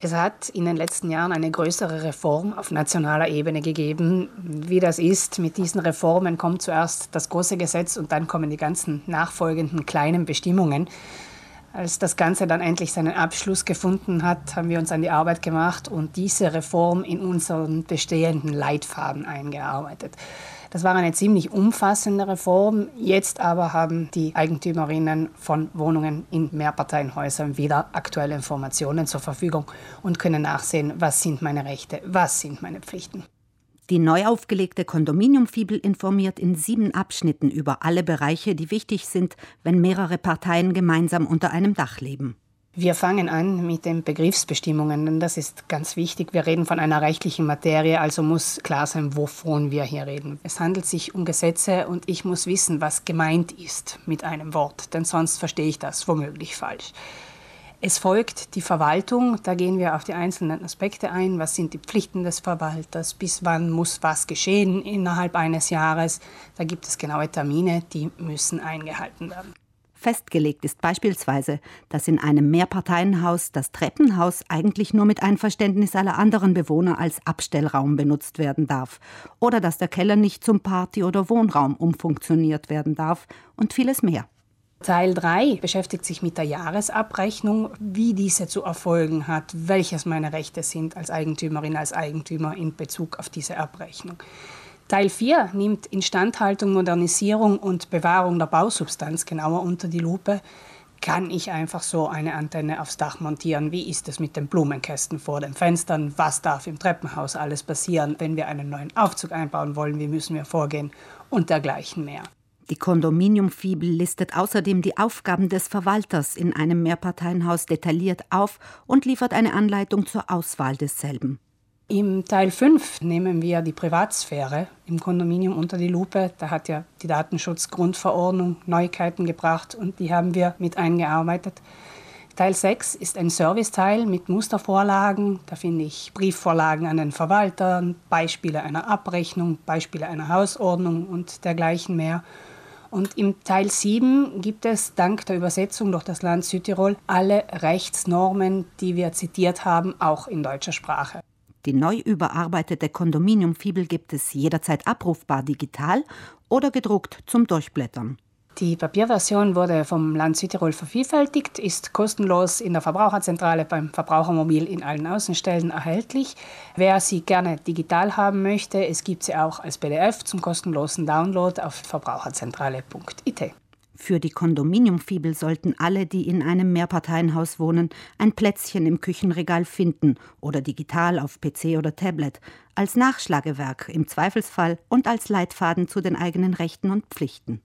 Es hat in den letzten Jahren eine größere Reform auf nationaler Ebene gegeben. Wie das ist, mit diesen Reformen kommt zuerst das große Gesetz und dann kommen die ganzen nachfolgenden kleinen Bestimmungen. Als das Ganze dann endlich seinen Abschluss gefunden hat, haben wir uns an die Arbeit gemacht und diese Reform in unseren bestehenden Leitfaden eingearbeitet. Das war eine ziemlich umfassende Reform. Jetzt aber haben die Eigentümerinnen von Wohnungen in Mehrparteienhäusern wieder aktuelle Informationen zur Verfügung und können nachsehen, was sind meine Rechte, was sind meine Pflichten. Die neu aufgelegte Kondominiumfibel informiert in sieben Abschnitten über alle Bereiche, die wichtig sind, wenn mehrere Parteien gemeinsam unter einem Dach leben. Wir fangen an mit den Begriffsbestimmungen, denn das ist ganz wichtig. Wir reden von einer rechtlichen Materie, also muss klar sein, wovon wir hier reden. Es handelt sich um Gesetze und ich muss wissen, was gemeint ist mit einem Wort, denn sonst verstehe ich das womöglich falsch. Es folgt die Verwaltung, da gehen wir auf die einzelnen Aspekte ein. Was sind die Pflichten des Verwalters? Bis wann muss was geschehen innerhalb eines Jahres? Da gibt es genaue Termine, die müssen eingehalten werden. Festgelegt ist beispielsweise, dass in einem Mehrparteienhaus das Treppenhaus eigentlich nur mit Einverständnis aller anderen Bewohner als Abstellraum benutzt werden darf oder dass der Keller nicht zum Party- oder Wohnraum umfunktioniert werden darf und vieles mehr. Teil 3 beschäftigt sich mit der Jahresabrechnung, wie diese zu erfolgen hat, welches meine Rechte sind als Eigentümerin, als Eigentümer in Bezug auf diese Abrechnung. Teil 4 nimmt Instandhaltung, Modernisierung und Bewahrung der Bausubstanz genauer unter die Lupe. Kann ich einfach so eine Antenne aufs Dach montieren? Wie ist es mit den Blumenkästen vor den Fenstern? Was darf im Treppenhaus alles passieren? Wenn wir einen neuen Aufzug einbauen wollen, wie müssen wir vorgehen? Und dergleichen mehr. Die Kondominiumfibel listet außerdem die Aufgaben des Verwalters in einem Mehrparteienhaus detailliert auf und liefert eine Anleitung zur Auswahl desselben. Im Teil 5 nehmen wir die Privatsphäre im Kondominium unter die Lupe. Da hat ja die Datenschutzgrundverordnung Neuigkeiten gebracht und die haben wir mit eingearbeitet. Teil 6 ist ein Serviceteil mit Mustervorlagen. Da finde ich Briefvorlagen an den Verwalter, Beispiele einer Abrechnung, Beispiele einer Hausordnung und dergleichen mehr. Und im Teil 7 gibt es dank der Übersetzung durch das Land Südtirol alle Rechtsnormen, die wir zitiert haben, auch in deutscher Sprache. Die neu überarbeitete Kondominiumfibel gibt es jederzeit abrufbar digital oder gedruckt zum Durchblättern. Die Papierversion wurde vom Land Südtirol vervielfältigt, ist kostenlos in der Verbraucherzentrale beim Verbrauchermobil in allen Außenstellen erhältlich. Wer sie gerne digital haben möchte, es gibt sie auch als PDF zum kostenlosen Download auf verbraucherzentrale.it. Für die Kondominiumfibel sollten alle, die in einem Mehrparteienhaus wohnen, ein Plätzchen im Küchenregal finden oder digital auf PC oder Tablet, als Nachschlagewerk im Zweifelsfall und als Leitfaden zu den eigenen Rechten und Pflichten.